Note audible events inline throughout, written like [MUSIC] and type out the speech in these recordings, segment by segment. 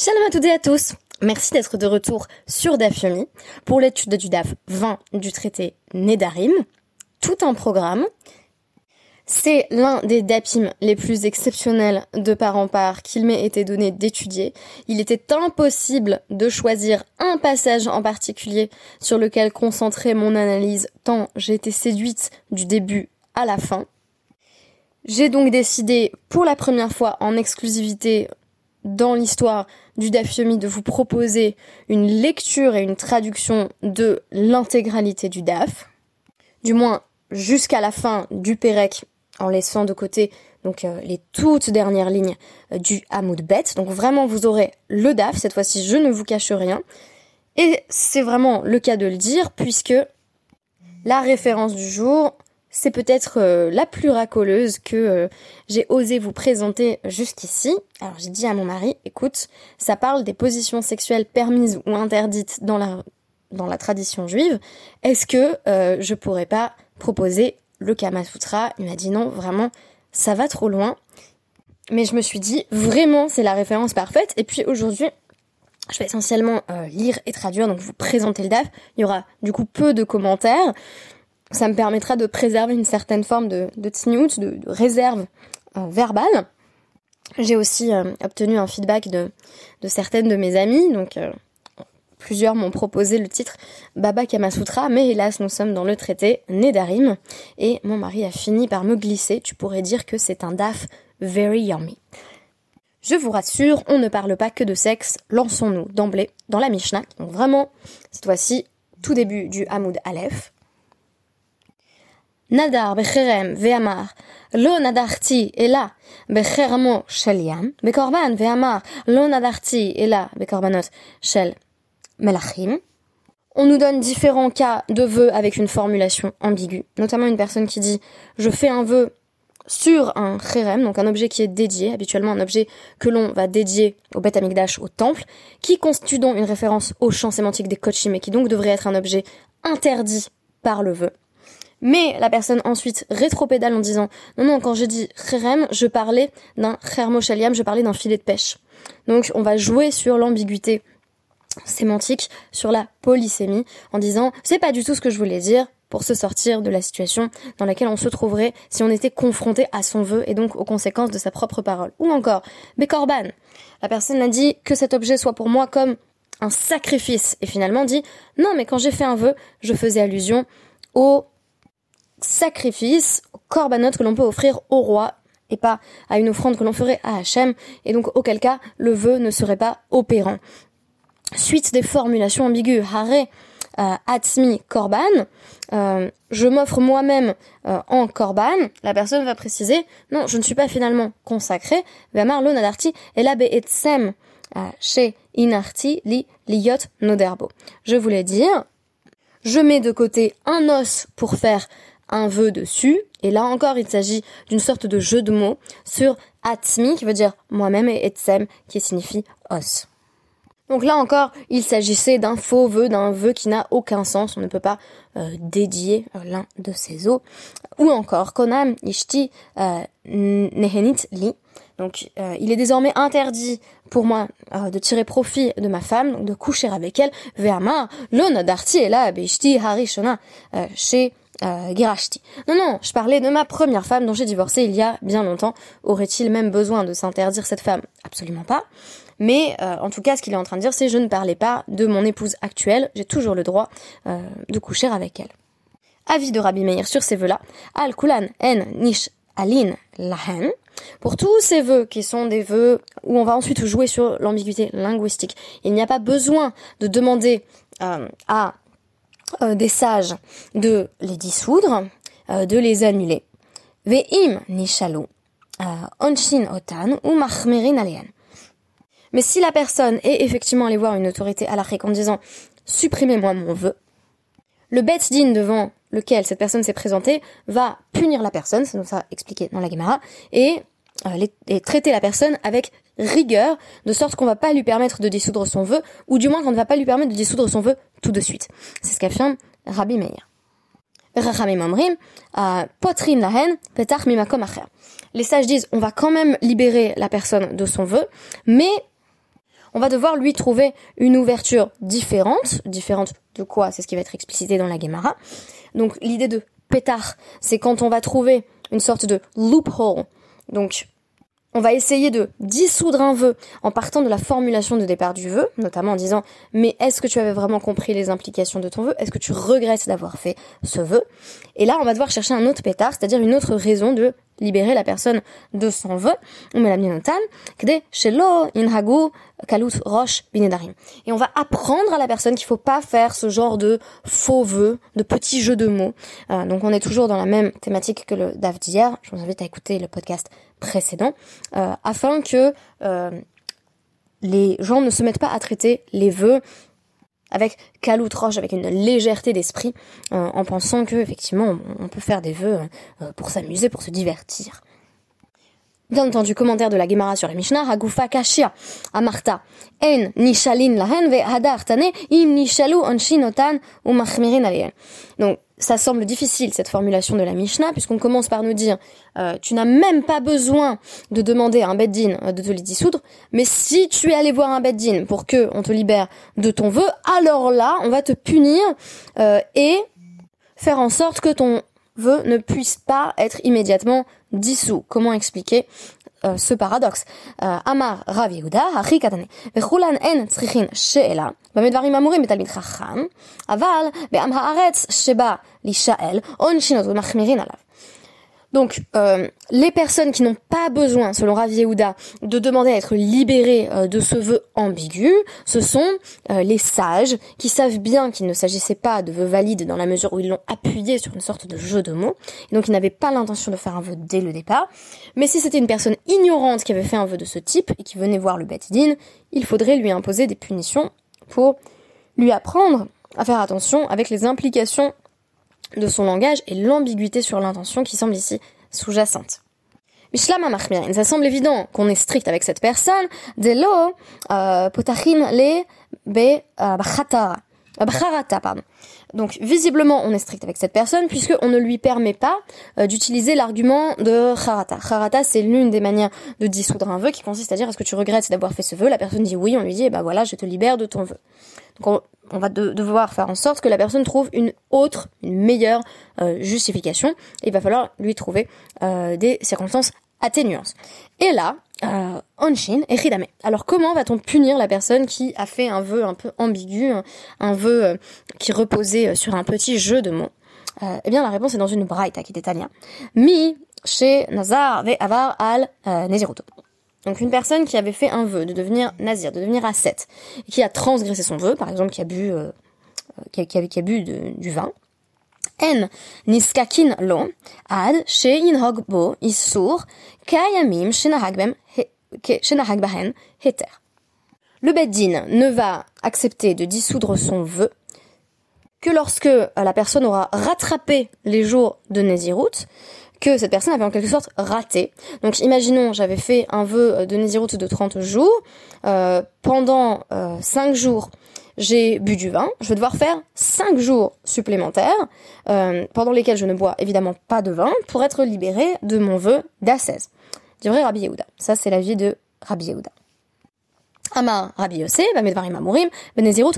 Shalom à toutes et à tous. Merci d'être de retour sur Dafyomi pour l'étude du DAF 20 du traité Nedarim. Tout un programme. C'est l'un des DAPIM les plus exceptionnels de part en part qu'il m'ait été donné d'étudier. Il était impossible de choisir un passage en particulier sur lequel concentrer mon analyse tant j'ai été séduite du début à la fin. J'ai donc décidé pour la première fois en exclusivité dans l'histoire du DAF de vous proposer une lecture et une traduction de l'intégralité du DAF, du moins jusqu'à la fin du Pérec, en laissant de côté donc euh, les toutes dernières lignes euh, du Hamoud Bet. Donc vraiment vous aurez le DAF, cette fois-ci je ne vous cache rien. Et c'est vraiment le cas de le dire puisque la référence du jour, c'est peut-être euh, la plus racoleuse que euh, j'ai osé vous présenter jusqu'ici. Alors j'ai dit à mon mari, écoute, ça parle des positions sexuelles permises ou interdites dans la, tradition juive. Est-ce que euh, je pourrais pas proposer le Kama Sutra? Il m'a dit non, vraiment, ça va trop loin. Mais je me suis dit, vraiment, c'est la référence parfaite. Et puis aujourd'hui, je vais essentiellement lire et traduire, donc vous présenter le DAF. Il y aura du coup peu de commentaires ça me permettra de préserver une certaine forme de, de de, réserve euh, verbale. J'ai aussi euh, obtenu un feedback de, de certaines de mes amies, donc euh, plusieurs m'ont proposé le titre Baba Kamasutra, mais hélas nous sommes dans le traité Nedarim, et mon mari a fini par me glisser, tu pourrais dire que c'est un daf very yummy. Je vous rassure, on ne parle pas que de sexe, lançons-nous d'emblée dans la Mishnah, donc vraiment, cette fois-ci, tout début du Hamoud Aleph, נדר בחרם ואמר לא נדחתי אלא בחרמו של ים, בקורבן ואמר לא נדחתי אלא בקורבנות של מלאכים. On nous donne différents cas de vœux avec une formulation ambiguë, notamment une personne qui dit je fais un vœu sur un kherem, donc un objet qui est dédié, habituellement un objet que l'on va dédier au Beth Amikdash, au temple, qui constitue donc une référence au champ sémantique des Kochim et qui donc devrait être un objet interdit par le vœu. Mais la personne ensuite rétropédale en disant non non quand j'ai dit kherem, je parlais d'un khermoshaliam, je parlais d'un filet de pêche. Donc on va jouer sur l'ambiguïté sémantique, sur la polysémie en disant c'est pas du tout ce que je voulais dire pour se sortir de la situation dans laquelle on se trouverait si on était confronté à son vœu et donc aux conséquences de sa propre parole. Ou encore, Bekorban. La personne a dit que cet objet soit pour moi comme un sacrifice et finalement dit non mais quand j'ai fait un vœu, je faisais allusion au sacrifice, korbanot que l'on peut offrir au roi et pas à une offrande que l'on ferait à Hachem, et donc auquel cas le vœu ne serait pas opérant. Suite des formulations ambiguës, hare euh, atzmi korban, euh, je m'offre moi-même euh, en korban, la personne va préciser, non, je ne suis pas finalement consacré, vamar nadarti, et la be'etsem chez inarti li liot noderbo. Je voulais dire, je mets de côté un os pour faire un vœu dessus. Et là encore, il s'agit d'une sorte de jeu de mots sur Atzmi, qui veut dire moi-même, et Etsem, qui signifie os. Donc là encore, il s'agissait d'un faux vœu, d'un vœu qui n'a aucun sens. On ne peut pas euh, dédier euh, l'un de ses os. Ou encore, Konam Ishti euh, Nehenit Li. Donc, il est désormais interdit pour moi de tirer profit de ma femme, de coucher avec elle. Ve'amar, lo darti et là, Ishti Harishona, chez euh. Non, non, je parlais de ma première femme dont j'ai divorcé il y a bien longtemps. Aurait-il même besoin de s'interdire cette femme? Absolument pas. Mais euh, en tout cas, ce qu'il est en train de dire, c'est je ne parlais pas de mon épouse actuelle. J'ai toujours le droit euh, de coucher avec elle. Avis de Rabbi Meir sur ces vœux-là. Al kulan en nish alin lahen. Pour tous ces vœux qui sont des vœux où on va ensuite jouer sur l'ambiguïté linguistique, il n'y a pas besoin de demander à euh, des sages de les dissoudre, euh, de les annuler. Ve'im nishalu euh, onshin otan ou machmerin Mais si la personne est effectivement allée voir une autorité à l'arrêt en disant supprimez-moi mon vœu, le bet din devant lequel cette personne s'est présentée va punir la personne, c'est nous ça expliqué dans la Gemara, et, et traiter la personne avec rigueur, de sorte qu'on va pas lui permettre de dissoudre son vœu, ou du moins qu'on ne va pas lui permettre de dissoudre son vœu tout de suite. C'est ce qu'affirme Rabbi Meir. Euh, Les sages disent, on va quand même libérer la personne de son vœu, mais on va devoir lui trouver une ouverture différente. Différente de quoi? C'est ce qui va être explicité dans la Gemara. Donc l'idée de pétard, c'est quand on va trouver une sorte de loophole. Donc on va essayer de dissoudre un vœu en partant de la formulation de départ du vœu, notamment en disant mais est-ce que tu avais vraiment compris les implications de ton vœu? Est-ce que tu regrettes d'avoir fait ce vœu? Et là, on va devoir chercher un autre pétard, c'est-à-dire une autre raison de libérer la personne de son vœu. Et on va apprendre à la personne qu'il faut pas faire ce genre de faux vœux, de petits jeux de mots. Euh, donc on est toujours dans la même thématique que le DAF d'hier. Je vous invite à écouter le podcast précédent, euh, afin que euh, les gens ne se mettent pas à traiter les vœux avec roche, avec une légèreté d'esprit, euh, en pensant que effectivement on, peut faire des vœux euh, pour s'amuser, pour se divertir. Bien entendu, commentaire de la Gemara sur la Mishnah, Hagufa Kashia, Amarta, En Nishalin Lahen ve Hadar Tane, Im Nishalu Onshinotan ou Machmirin Donc, ça semble difficile cette formulation de la Mishnah puisqu'on commence par nous dire euh, tu n'as même pas besoin de demander à un beddin euh, de te les dissoudre, mais si tu es allé voir un beddin pour que on te libère de ton vœu, alors là on va te punir euh, et faire en sorte que ton vœu ne puisse pas être immédiatement dissous. Comment expliquer ce paradoxe. Euh, Amar Rav Yehuda, הכי קטנה, וכולן אין צריכין שאלה, במדברים אמורים בתלמיד חכם, אבל בעם הארץ שבא להישאל, עונשין אותו ומחמירין עליו. Donc, euh, les personnes qui n'ont pas besoin, selon Rav Yehuda, de demander à être libérées euh, de ce vœu ambigu, ce sont euh, les sages qui savent bien qu'il ne s'agissait pas de vœux valides dans la mesure où ils l'ont appuyé sur une sorte de jeu de mots, et donc ils n'avaient pas l'intention de faire un vœu dès le départ. Mais si c'était une personne ignorante qui avait fait un vœu de ce type et qui venait voir le Din, il faudrait lui imposer des punitions pour lui apprendre à faire attention avec les implications de son langage et l'ambiguïté sur l'intention qui semble ici sous-jacente. Ça semble évident qu'on est strict avec cette personne. Dès euh, potachin le be pardon. Donc visiblement on est strict avec cette personne puisque on ne lui permet pas euh, d'utiliser l'argument de harata. Harata c'est l'une des manières de dissoudre un vœu qui consiste à dire est-ce que tu regrettes d'avoir fait ce vœu? La personne dit oui, on lui dit bah voilà je te libère de ton vœu. Donc on va devoir faire en sorte que la personne trouve une autre, une meilleure euh, justification. Il va falloir lui trouver euh, des circonstances atténuantes. Et là, euh, Onshin et Hidame. Alors comment va-t-on punir la personne qui a fait un vœu un peu ambigu, un, vœu euh, qui reposait sur un petit jeu de mots? Eh bien la réponse est dans une braïta qui était Tania. Mi chez Nazar ve avar al Neziruto. Donc une personne qui avait fait un vœu de devenir nazir, de devenir ascète, qui a transgressé son vœu, par exemple qui a bu, euh, a, qui, a, bu du vin, en lo. Ad. Le beddin ne va accepter de dissoudre son vœu que lorsque euh, la personne aura rattrapé les jours de Nézirut, que cette personne avait en quelque sorte raté. Donc imaginons, j'avais fait un vœu euh, de Nézirut de 30 jours, euh, pendant euh, 5 jours, j'ai bu du vin, je vais devoir faire 5 jours supplémentaires, euh, pendant lesquels je ne bois évidemment pas de vin, pour être libéré de mon vœu d'ascèse. Du vrai Rabbi Yehuda. Ça, c'est la vie de Rabbi Yehuda. Amar Rabbi Yossé, Bamedvarim Amurim, Benezirut,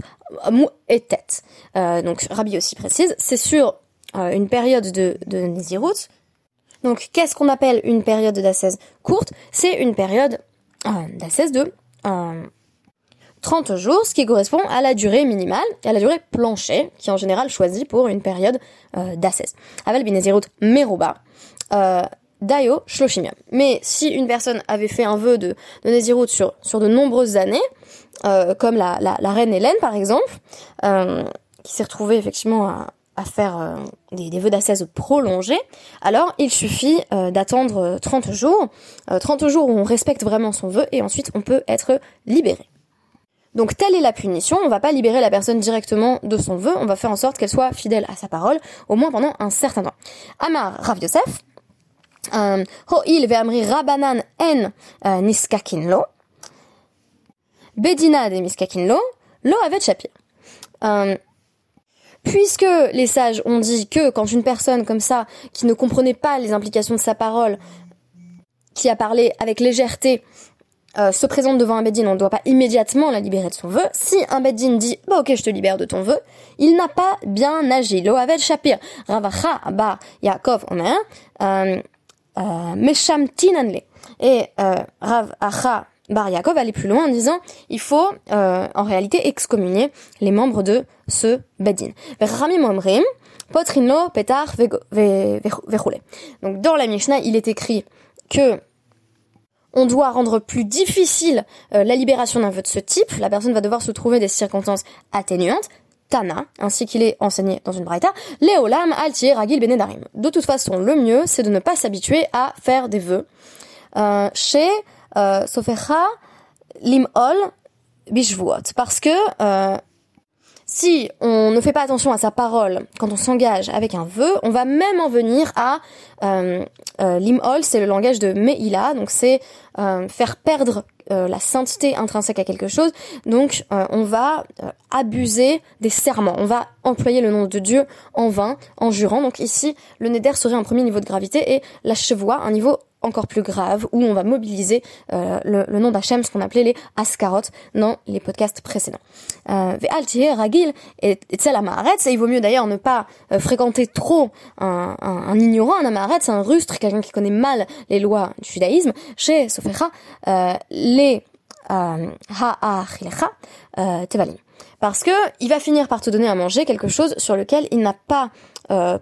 Mou et tête. Euh, donc Rabbi aussi précise, c'est sur euh, une période de, de donc, qu'est-ce qu'on appelle une période d'ascèse courte? C'est une période euh, de 30 euh, jours, ce qui correspond à la durée minimale et à la durée plancher, qui est en général choisie pour une période euh, d'ascèse. Aval binezirut meruba. Euh, Dayo shloshimiam. Mais si une personne avait fait un vœu de, de sur, sur de nombreuses années, euh, comme la, reine Hélène par exemple, qui s'est retrouvée effectivement à, à faire euh, des, vœux d'ascèse prolongés, alors il suffit euh, d'attendre 30 euh, jours, 30 jours où on respecte vraiment son vœu et ensuite on peut être libéré. Donc telle est la punition, on va pas libérer la personne directement de son vœu, on va faire en sorte qu'elle soit fidèle à sa parole, au moins pendant un certain temps. Amar Rav Yosef, Ho'il ve'amri rabanan en niskakin lo, bedina de niskakin lo, avet puisque les sages ont dit que quand une personne comme ça, qui ne comprenait pas les implications de sa parole, qui a parlé avec légèreté, euh, se présente devant un Beddin, on ne doit pas immédiatement la libérer de son vœu. Si un Beddin dit bah ok je te libère de ton vœu, il n'a pas bien agi. Shapir ravacha ba Yaakov omer euh, euh, et Rav Acha Bar Yaakov allait plus loin en disant il faut en réalité excommunier les membres de ce petar Donc dans la Mishnah il est écrit que on doit rendre plus difficile euh, la libération d'un vœu de ce type, la personne va devoir se trouver des circonstances atténuantes, Tana, ainsi qu'il est enseigné dans une braïta, Léolam Altir Ragil Benedarim. De toute façon, le mieux, c'est de ne pas s'habituer à faire des vœux. Euh, chez euh, Sofecha Limol Bishvuot. Parce que euh, si on ne fait pas attention à sa parole quand on s'engage avec un vœu, on va même en venir à euh, euh, c'est le langage de Meila, donc c'est euh, faire perdre euh, la sainteté intrinsèque à quelque chose. Donc on va abuser des serments, on va employer le nom de Dieu en vain, en jurant. Donc ici, le neder serait un premier niveau de gravité et la chevoie un niveau encore plus grave où on va mobiliser euh, le, le, nom d'Hachem, ce qu'on appelait les askarot dans les podcasts précédents. Euh, ragil et et il vaut mieux d'ailleurs ne pas euh, fréquenter trop un, un, un, ignorant, un c'est un rustre, quelqu'un qui connaît mal les lois du judaïsme. Chez Sofecha, euh, les ha'achilecha tevalim. Parce que il va finir par te donner à manger quelque chose sur lequel il n'a pas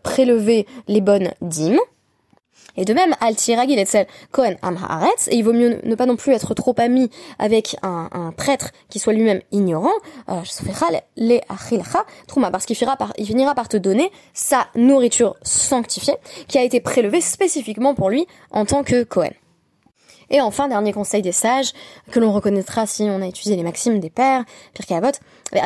prélevé les bonnes dîmes, et de même, al et Etzel Kohen Am et il vaut mieux ne pas non plus être trop ami avec un, un prêtre qui soit lui-même ignorant, euh, les parce qu'il finira, par, finira par te donner sa nourriture sanctifiée, qui a été prélevée spécifiquement pour lui en tant que Kohen. Et enfin, dernier conseil des sages, que l'on reconnaîtra si on a étudié les maximes des pères, Pirkei Avot, il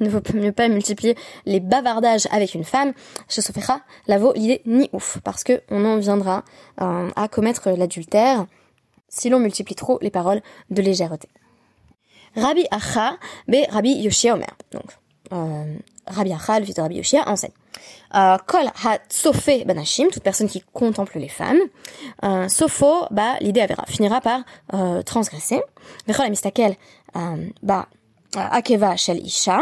ne faut mieux pas multiplier les bavardages avec une femme, chez Sofecha, la vaut l'idée ni ouf, parce que on en viendra euh, à commettre l'adultère si l'on multiplie trop les paroles de légèreté. Rabbi Acha, be Rabbi Yoshia Omer. Donc, Rabbi Acha, le fils de Rabbi Yoshia, enseigne. Euh, kol ha sofé banashim, toute personne qui contemple les femmes. Euh, sofo, bah, l'idée avera, finira par euh, transgresser. Vechol mistakel, bah, akeva shel isha.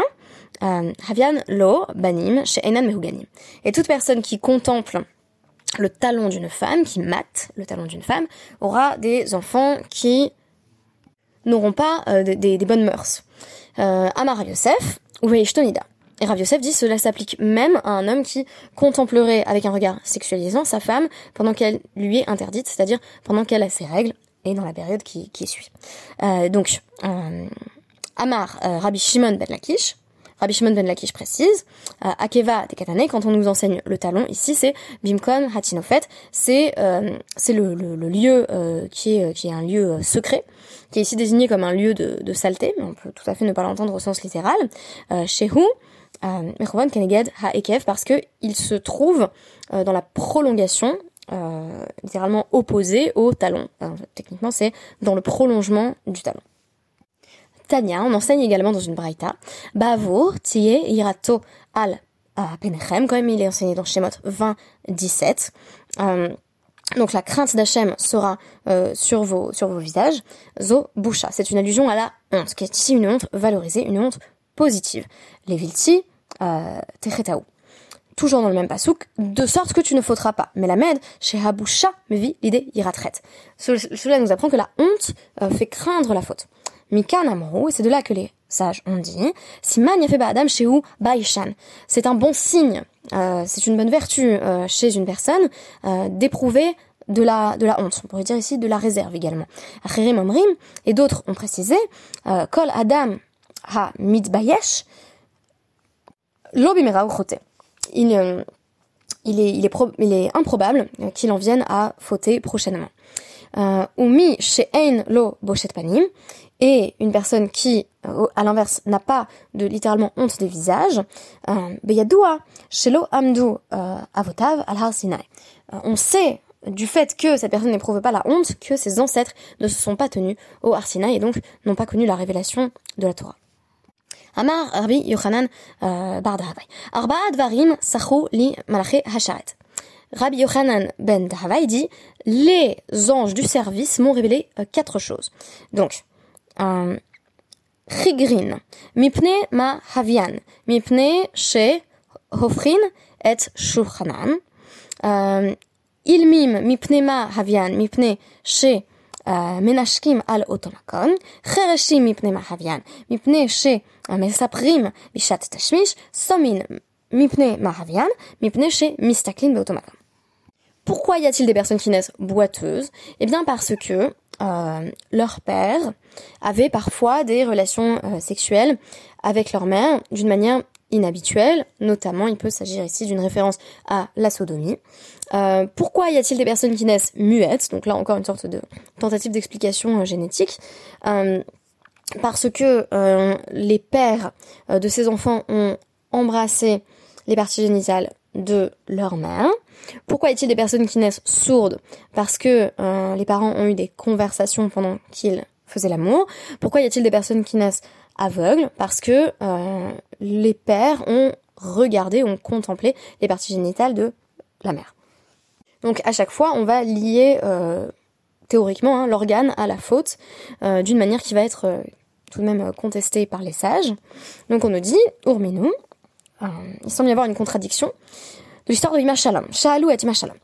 Havian lo banim chez enan mehuganim. Et toute personne qui contemple le talon d'une femme, qui mate le talon d'une femme, aura des enfants qui n'auront pas des, des, bonnes mœurs. Amar Yosef, ou Veishtonida. Et Rav Yosef dit cela s'applique même à un homme qui contemplerait avec un regard sexualisant sa femme pendant qu'elle lui est interdite, c'est-à-dire pendant qu'elle a ses règles et dans la période qui, qui suit. Euh, donc, euh, Amar, euh, Rabbi Shimon ben Lakish, Rabbi Shimon ben Lakish précise, euh, Akeva Tekatane, quand on nous enseigne le talon, ici c'est Bimkon Hatinofet, c'est euh, c'est le, le, le, lieu euh, qui est qui est un lieu secret, qui est ici désigné comme un lieu de, de saleté, mais on peut tout à fait ne pas l'entendre au sens littéral. Euh, Shehu, Mechouvan Keneged Ha-Ekev parce que il se trouve euh, dans la prolongation, euh, littéralement opposée au talon. techniquement, c'est dans le prolongement du talon. Tania, on enseigne également dans une braïta, Bavour, Tiye, Irato, Al, Penechem, quand même il est enseigné dans Shemot 20, 17. Euh, donc la crainte d'Hachem sera euh, sur vos sur vos visages. Zo boucha, c'est une allusion à la honte, qui est ici une honte valorisée, une honte positive. Les vilti, euh, techetaou. Toujours dans le même pasouk, de sorte que tu ne fauteras pas. Mais la med, chez Habusha, me l'idée iratret. Cela nous apprend que la honte euh, fait craindre la faute. Mika et c'est de là que les sages ont dit, si man fait adam chez ou baishan. C'est un bon signe, euh, c'est une bonne vertu euh, chez une personne euh, d'éprouver de la, de la honte. On pourrait dire ici de la réserve également. Achirim Omrim, et d'autres ont précisé, euh, Kol Adam ha mitbayesh lo il, euh, il est, il est, il est improbable qu'il en vienne à fauter prochainement. Euh, Umi she'ein lo boshet panim et une personne qui, euh, à l'inverse, n'a pas de littéralement honte des visages, beyadoua shelo amdu avotav al har. On sait du fait que cette personne n'éprouve pas la honte que ses ancêtres ne se sont pas tenus au Har Sinai et donc n'ont pas connu la révélation de la Torah. Amar Rabbi Yochanan Arba'a Dvarim Sachu li Malaché Hasharet. Rabbi Yochanan ben Dahavai dit les anges du service m'ont révélé euh, quatre choses. Donc, euh, Chigrin, mipne ma havian, mipne she hofrin et shulchanan. Euh, ilmim mipne ma havian, mipne she מנשקים על אותו מקום, חירשים מפני מהוויין, מפני שמספרים בשעת תשמיש, סומין מפני מהוויין, מפני שמסתכלים באותו מקום. Pourquoi y a-t-il des personnes qui naissent boiteuses Eh bien parce que euh, leur père avait parfois des relations euh, sexuelles avec leur mère d'une manière inhabituelle, notamment il peut s'agir ici d'une référence à la sodomie. Euh, pourquoi y a-t-il des personnes qui naissent muettes? Donc là encore une sorte de tentative d'explication génétique. parce que les pères de ces enfants ont embrassé les parties génitales de leur mère. Pourquoi y a-t-il des personnes qui naissent sourdes? Parce que euh, les parents ont eu des conversations pendant qu'ils faisaient l'amour. Pourquoi y a-t-il des personnes qui naissent aveugles? Parce que euh, les pères ont regardé, ont contemplé les parties génitales de la mère. Donc à chaque fois, on va lier euh, théoriquement hein, l'organe à la faute d'une manière qui va être tout de même contestée par les sages. Donc on nous dit, Urminu, il semble y avoir une contradiction de l'histoire de Ima Shalom. Shalou et Ima Shalom.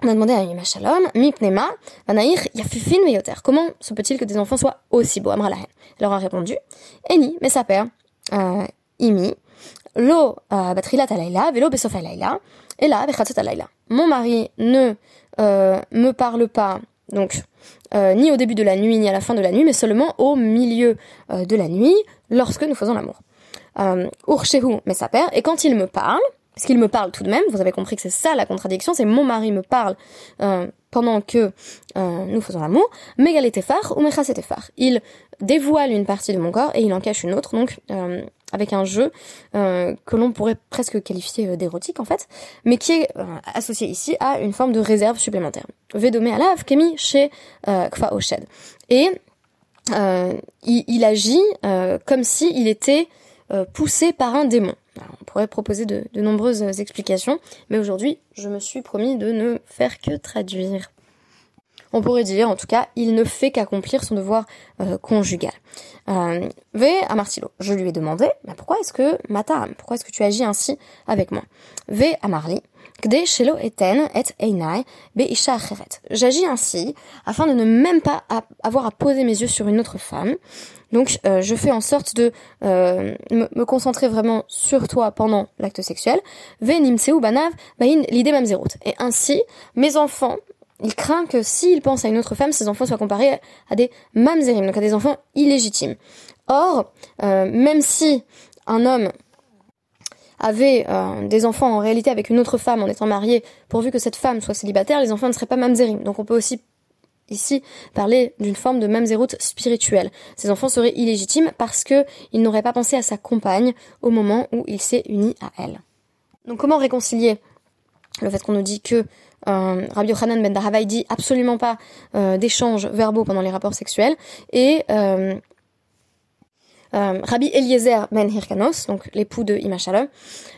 On a demandé à Ima Shalom, Mipnema, Vanaïr, Yafufin Veyoter. Comment se peut-il que des enfants soient aussi beaux? Amra Elle leur a répondu, Eni, mais sa père, euh, Imi, Lo euh, Batrilat Alayla, Velo Besof Alayla, et là, Bechatzot Alayla. Mon mari ne euh, me parle pas, donc, euh, ni au début de la nuit, ni à la fin de la nuit, mais seulement au milieu de la nuit, lorsque nous faisons l'amour. Euh, Urshehu, mais sa père, et quand il me parle, parce qu'il me parle tout de même, vous avez compris que c'est ça la contradiction, c'est mon mari me parle euh, pendant que euh, nous faisons l'amour, Megaletefar ou Mechasetefar. Il dévoile une partie de mon corps et il en cache une autre, donc euh, avec un jeu que l'on pourrait presque qualifier d'érotique en fait, mais qui est associé ici à une forme de réserve supplémentaire. Vedomé alav kemi chez Kfa Oshed. Et il, il, agit comme si il était poussé par un démon on pourrait proposer de, nombreuses explications, mais aujourd'hui, je me suis promis de ne faire que traduire. On pourrait dire, en tout cas, il ne fait qu'accomplir son devoir euh, conjugal. Euh, v à Martilo, je lui ai demandé, pourquoi est-ce que, Matam, pourquoi est-ce que tu agis ainsi avec moi? V à Marli, J'agis ainsi afin de ne même pas avoir à poser mes yeux sur une autre femme. Donc euh, je fais en sorte de euh, me, concentrer vraiment sur toi pendant l'acte sexuel. banav l'idée Et ainsi, mes enfants, il craint que s'ils pensent à une autre femme, ces enfants soient comparés à des mamzerim, donc à des enfants illégitimes. Or, euh, même si un homme avait euh, des enfants en réalité avec une autre femme en étant marié, pourvu que cette femme soit célibataire, les enfants ne seraient pas mamzerim. Donc on peut aussi ici parler d'une forme de mamzeroute spirituelle. Ces enfants seraient illégitimes parce que il n'aurait pas pensé à sa compagne au moment où il s'est uni à elle. Donc comment réconcilier le fait qu'on nous dit que euh, Rabbi Yochanan ben Dahavai dit absolument pas euh, d'échanges verbaux pendant les rapports sexuels et euh, euh, Rabbi Eliezer ben Hirkanos, donc l'époux de Ima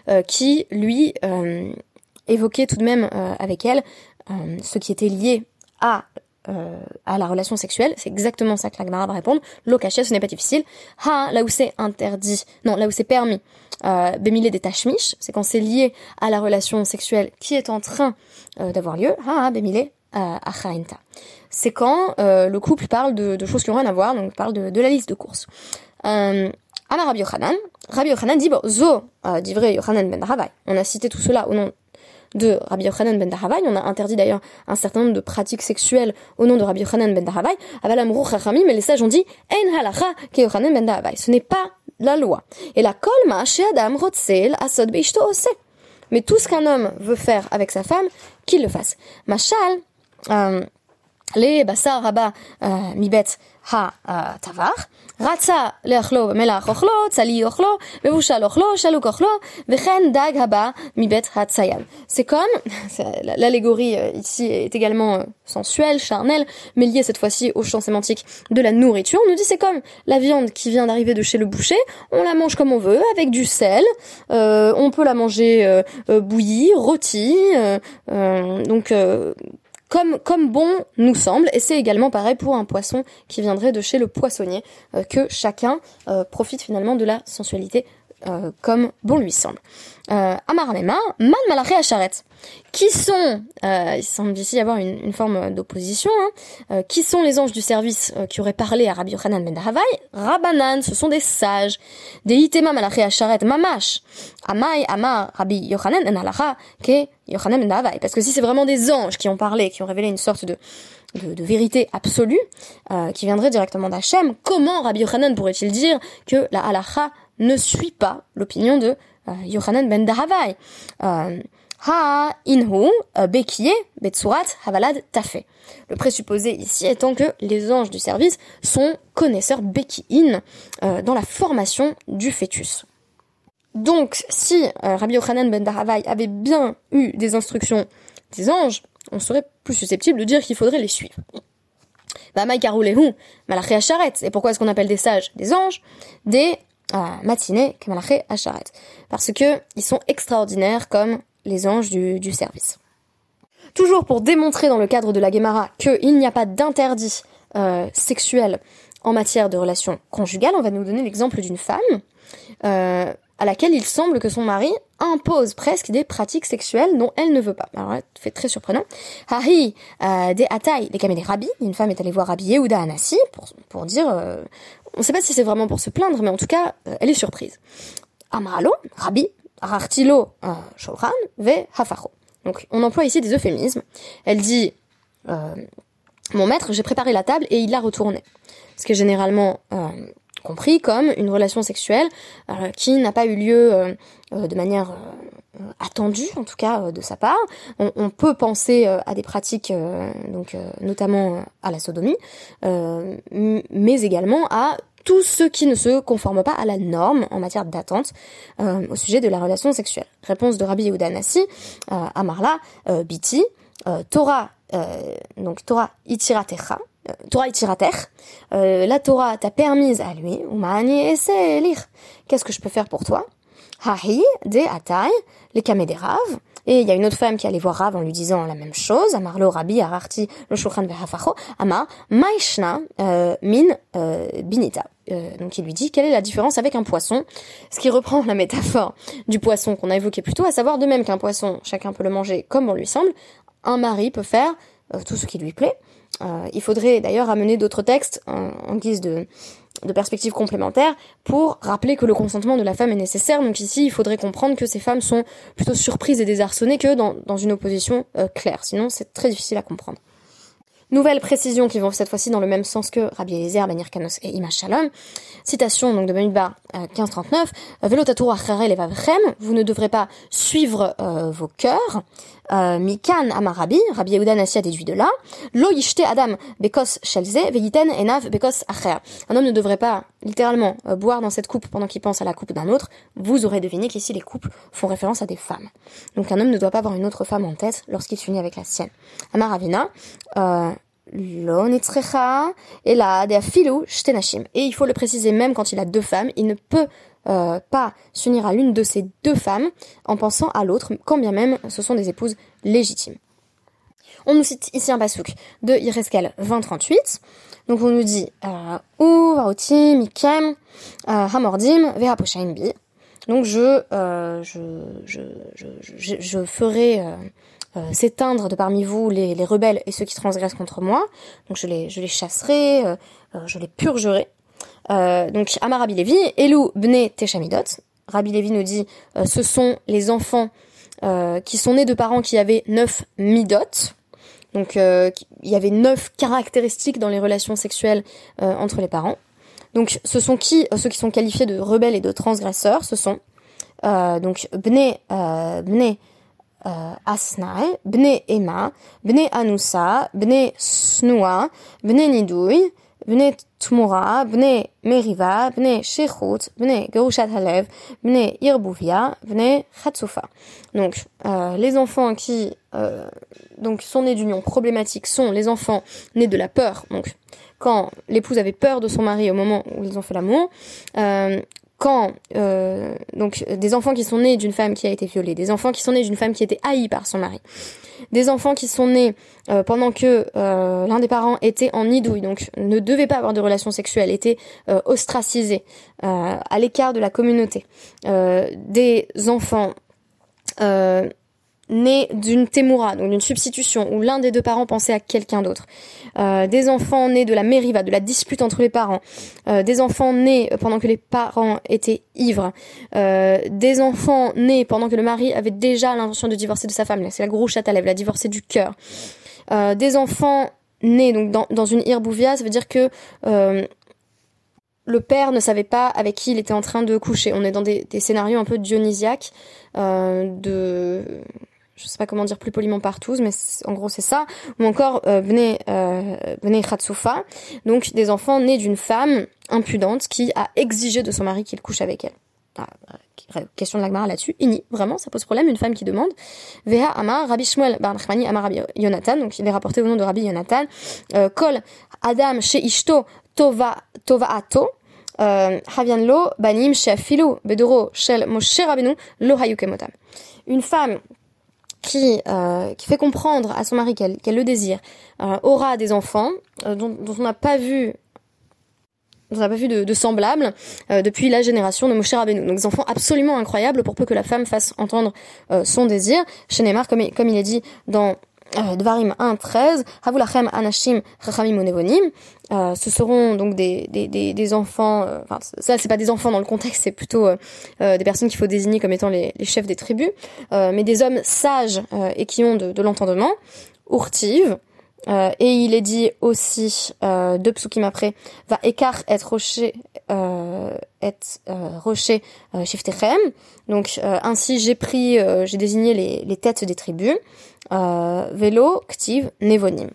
euh, qui lui euh, évoquait tout de même avec elle ce qui était lié à la relation sexuelle, c'est exactement ça que la Gemara va répondre. L'eau ce n'est pas difficile. Ha, là où c'est interdit, non, là où c'est permis, euh, des tachmish, c'est quand c'est lié à la relation sexuelle qui est en train d'avoir lieu. Ha, bémilé achainta. C'est quand le couple parle de, choses qui n'ont rien à voir, donc parle de la liste de courses. Euh, Amar Rabbi Yochanan, Rabbi Yochanan dit, bon, zo, euh, dit vrai Yochanan ben Dahavai. On a cité tout cela au nom de Rabbi Yochanan ben Dahavai. On a interdit d'ailleurs un certain nombre de pratiques sexuelles au nom de Rabbi Yochanan ben Dahavai. Avalam Chachamim, mais les sages ont dit, en halacha ke Yochanan ben Dahavai. Ce n'est pas la loi. Et la kolma chez Adam rotzel asod beishto ose. Mais tout ce qu'un homme veut faire avec sa femme, qu'il le fasse. Machal, euh, basar haba mibet ha tavar, ha tsayam. C'est comme, [LAUGHS] l'allégorie euh, ici est également euh, sensuelle, charnelle, mais liée cette fois-ci au champ sémantique de la nourriture. On nous dit c'est comme la viande qui vient d'arriver de chez le boucher, on la mange comme on veut, avec du sel, euh, on peut la manger euh, bouillie, rôtie, donc comme, bon nous semble, et c'est également pareil pour un poisson qui viendrait de chez le poissonnier, euh, que chacun euh, profite finalement de la sensualité euh, comme bon lui semble. Euh, man malaché acharet. Qui sont, euh, il semble ici y avoir une, une forme d'opposition, hein, euh, qui sont les anges du service euh, qui auraient parlé à Rabbi Yochanan ben Dahavai Rabbanan, ce sont des sages. Des itema malaché acharet mamash. Amai amar Rabbi Yochanan en alacha ke Yochanan ben Dahavai. Parce que si c'est vraiment des anges qui ont parlé, qui ont révélé une sorte de de, de, vérité absolue euh, qui viendrait directement d'Hachem, comment Rabbi Yochanan pourrait-il dire que la halacha ne suit pas l'opinion de euh, Yochanan ben Dahavai. Euh, ha inhu euh, bekie betsurat havalad tafé. Le présupposé ici étant que les anges du service sont connaisseurs beki'in euh, dans la formation du fœtus. Donc, si Rabbi Yochanan ben Dahavai avait bien eu des instructions des anges, on serait plus susceptible de dire qu'il faudrait les suivre. Bah, Et pourquoi est-ce qu'on appelle des sages des anges? Des matinée Kamalaché Acharet. Parce que ils sont extraordinaires comme les anges du, du service. Toujours pour démontrer dans le cadre de la Gemara qu'il n'y a pas d'interdit euh, sexuel en matière de relations conjugales, on va nous donner l'exemple d'une femme euh, à laquelle il semble que son mari impose presque des pratiques sexuelles dont elle ne veut pas. Alors là, fait très surprenant. Hari euh, des Ataï, les des Rabbi, une femme est allée voir Rabbi Yehuda Anassi pour, pour dire on ne sait pas si c'est vraiment pour se plaindre, mais en tout cas, euh, elle est surprise. Rabbi, Arartilo, euh, Ve Hafacho. Donc, on emploie ici des euphémismes. Elle dit, euh, mon maître, j'ai préparé la table et il l'a retournée. Ce qui est généralement compris comme une relation sexuelle qui n'a pas eu lieu de manière attendu en tout cas euh, de sa part. On, on peut penser euh, à des pratiques, euh, donc notamment à la sodomie, mais également à tout ce qui ne se conforme pas à la norme en matière d'attente au sujet de la relation sexuelle. Réponse de Rabbi Yehuda Nassi, à Marla, Biti, Torah, donc Torah itiratecha, Torah itirater, la Torah t'a permise à lui, ou et c'est lire. Qu'est-ce que je peux faire pour toi? Hahi, de Atai, les des Rav. Et il y a une autre femme qui allait voir Rav en lui disant la même chose. Amarlo Rabbi Ararti le Shulchan Behafacho. Amar Maishna euh, Min euh, Binita. Euh, donc il lui dit quelle est la différence avec un poisson, ce qui reprend la métaphore du poisson qu'on a évoqué plus tôt, à savoir de même qu'un poisson, chacun peut le manger comme on lui semble, un mari peut faire tout ce qui lui plaît. il faudrait d'ailleurs amener d'autres textes en guise de, de perspectives complémentaires pour rappeler que le consentement de la femme est nécessaire. Donc ici, il faudrait comprendre que ces femmes sont plutôt surprises et désarçonnées que dans, dans une opposition euh, claire. Sinon, c'est très difficile à comprendre. Nouvelles précisions qui vont cette fois-ci dans le même sens que Rabbi Eliezer, Ben Kanos et Ima Shalom. Citation donc de Bamidbar euh, 1539. Velotatur achere levavchem. Vous ne devrez pas suivre euh, vos cœurs. Euh, Mikan amarabi. Rabbi Yehuda déduit de là. Lo adam bekos enav bekos acher. Un homme ne devrait pas littéralement euh, boire dans cette coupe pendant qu'il pense à la coupe d'un autre. Vous aurez deviné qu'ici les couples font référence à des femmes. Donc un homme ne doit pas avoir une autre femme en tête lorsqu'il s'unit avec la sienne. Amaravina. Euh, et il faut le préciser même quand il a deux femmes, il ne peut euh, pas s'unir à l'une de ces deux femmes en pensant à l'autre, quand bien même ce sont des épouses légitimes. On nous cite ici un basouk de Ireskel 2038. Donc on nous dit euh, Ou Vaoti, Mikem, euh, Hamordim, Bi. Donc je, je, je, je, je, ferai s'éteindre de parmi vous les, les, rebelles et ceux qui transgressent contre moi. Donc je les, je les chasserai, je les purgerai. Donc Amar Rabbi Levi, Elou Bne Teshamidot. Rabbi Levi nous dit, ce sont les enfants qui sont nés de parents qui avaient neuf midot. Donc il y avait neuf caractéristiques dans les relations sexuelles entre les parents. Donc ce sont qui ceux qui sont qualifiés de rebelles et de transgresseurs Ce sont donc Bne Bne Asnai, Bne Emma, Bne Anusa, Bne Snua, Bne Nidouy, Bne Donc, euh, les enfants qui euh, donc sont nés d'union problématique sont les enfants nés de la peur. Donc, quand l'épouse avait peur de son mari au moment où ils ont fait l'amour, euh, quand euh, donc des enfants qui sont nés d'une femme qui a été violée, des enfants qui sont nés d'une femme qui était haïe par son mari, des enfants qui sont nés euh, pendant que euh, l'un des parents était en nidouille, donc ne devait pas avoir de relations sexuelles, était ostracisé, à l'écart de la communauté, des enfants nés d'une témoura, donc d'une substitution, où l'un des deux parents pensait à quelqu'un d'autre. Euh, des enfants nés de la mériva, de la dispute entre les parents. Euh, des enfants nés pendant que les parents étaient ivres. Euh, des enfants nés pendant que le mari avait déjà l'intention de divorcer de sa femme. C'est la grosse chatte à lèvres, la divorcer du cœur. des enfants nés donc dans, une irbouvia, ça veut dire que le père ne savait pas avec qui il était en train de coucher. On est dans des, des scénarios un peu dionysiaques de je sais pas comment dire plus poliment partout, mais en gros c'est ça, ou encore euh, Bnei, euh, donc des enfants nés d'une femme impudente qui a exigé de son mari qu'il couche avec elle. Ah, euh, question de l'agmara là-dessus, ini, vraiment, ça pose problème, une femme qui demande. Veha Amar, Rabbi Shmuel Bar Amar Rabbi Yonatan, donc il est rapporté au nom de Rabbi Yonatan, euh, Kol Adam She Ishto Tova Tova Ato, euh, Havian Banim Sheafilu Bedoro Shel Moshe Rabinu Lo Hayukemotam. Une femme qui, euh, qui fait comprendre à son mari qu'elle le désire, euh, aura des enfants euh, dont, dont, on n'a pas vu on n'a pas vu de, de semblable depuis la génération de Moshe Rabbeinu. Donc des enfants absolument incroyables pour peu que la femme fasse entendre son désir. Chez Neymar, comme, comme il est dit dans euh, Dvarim 1, 13, Havulachem Anashim Chachamim Onevonim, euh, ce seront donc des, des, des, des enfants, euh, enfin ça c'est pas des enfants dans le contexte, c'est plutôt euh, euh, des personnes qu'il faut désigner comme étant les, les chefs des tribus, mais des hommes sages et qui ont de, de l'entendement, Urtiv, euh, et il est dit aussi euh, deux psukim après va écart être rocher euh, être rocher shiftechem donc ainsi j'ai pris j'ai désigné les, les têtes des tribus vélo ktiv nevonim.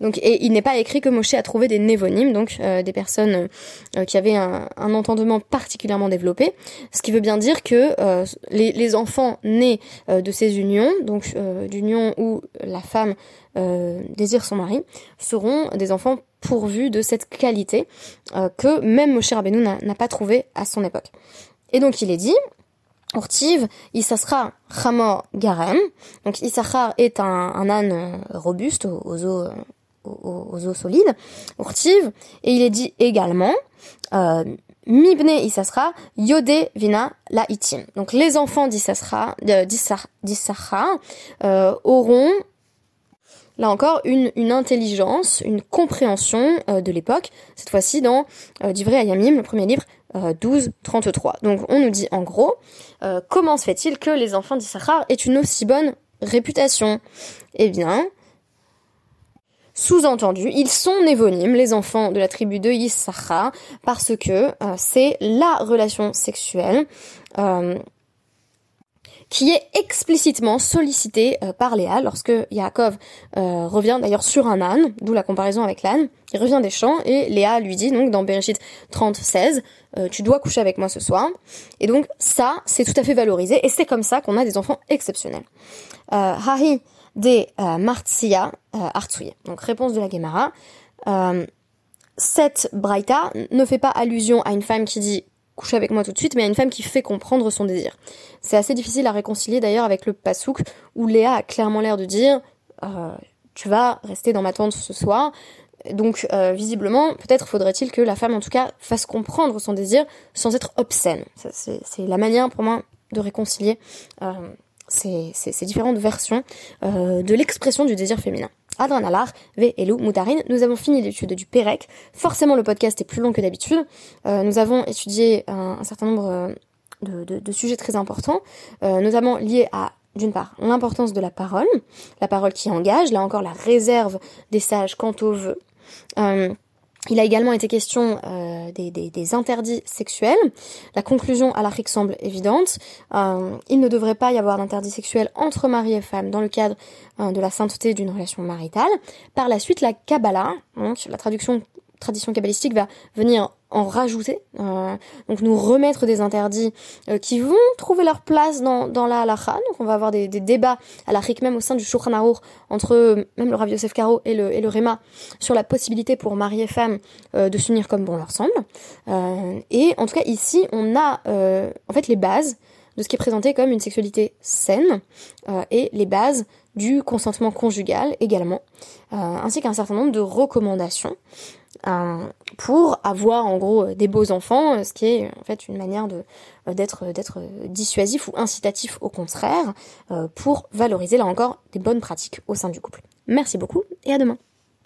Donc, et il n'est pas écrit que Moshe a trouvé des névonymes, donc euh, des personnes euh, qui avaient un, entendement particulièrement développé, ce qui veut bien dire que euh, les, enfants nés de ces unions, donc d'unions où la femme désire son mari, seront des enfants pourvus de cette qualité que même Moshe Rabbeinu n'a pas trouvé à son époque. Et donc il est dit, Ortiv, Issachar Chamor Garem. Donc Issachar est un, âne robuste aux os aux, os solides, urtive, et il est dit également, euh, Mibne Issasra, Yode Vina La Itim. Donc les enfants d'Issachar, euh, auront là encore une, une intelligence, une compréhension euh, de l'époque, cette fois-ci dans euh, Divrei Ayamim, le premier livre, euh, 12-33. Donc on nous dit en gros, euh, comment se fait-il que les enfants d'Issachar aient une aussi bonne réputation? Eh bien, sous-entendu, ils sont névonymes, les enfants de la tribu de Yissachar, parce que euh, c'est la relation sexuelle qui est explicitement sollicitée euh, par Léa lorsque Yaakov revient d'ailleurs sur un âne, d'où la comparaison avec l'âne, il revient des champs et Léa lui dit donc dans Bereshit 30, 16, tu dois coucher avec moi ce soir. Et donc ça, c'est tout à fait valorisé et c'est comme ça qu'on a des enfants exceptionnels. Hahi des euh, Martsia euh, Donc réponse de la Gemara. Euh, cette braïta ne fait pas allusion à une femme qui dit couche avec moi tout de suite, mais à une femme qui fait comprendre son désir. C'est assez difficile à réconcilier d'ailleurs avec le pasouk où Léa a clairement l'air de dire euh, tu vas rester dans ma tente ce soir. Donc euh, visiblement, peut-être faudrait-il que la femme en tout cas fasse comprendre son désir sans être obscène. C'est la manière pour moi de réconcilier euh, ces, ces, différentes versions euh, de l'expression du désir féminin. Adranalar, V, Elou, Moutarine, nous avons fini l'étude du Pérec. Forcément, le podcast est plus long que d'habitude. Euh, nous avons étudié un, certain nombre euh, de, sujets très importants, euh, notamment liés à, d'une part, l'importance de la parole, la parole qui engage, là encore la réserve des sages quant au vœu. Euh, Il a également été question euh, des, interdits sexuels. La conclusion à l'Afrique semble évidente. Euh, il ne devrait pas y avoir d'interdit sexuel entre mari et femme dans le cadre euh, de la sainteté d'une relation maritale. Par la suite, la Kabbalah, donc la traduction tradition kabbalistique va venir en rajouter, euh, donc nous remettre des interdits euh, qui vont trouver leur place dans, dans la halakha. Donc on va avoir des, des débats à la même au sein du Shulchan entre euh, même le Rav Yosef Karo et le, et le Réma sur la possibilité pour mari et femme de s'unir comme bon leur semble. et en tout cas ici on a en fait les bases de ce qui est présenté comme une sexualité saine et les bases du consentement conjugal également, ainsi qu'un certain nombre de recommandations euh, pour avoir en gros des beaux enfants, ce qui est en fait une manière d'être dissuasif ou incitatif au contraire, euh, pour valoriser là encore des bonnes pratiques au sein du couple. Merci beaucoup et à demain.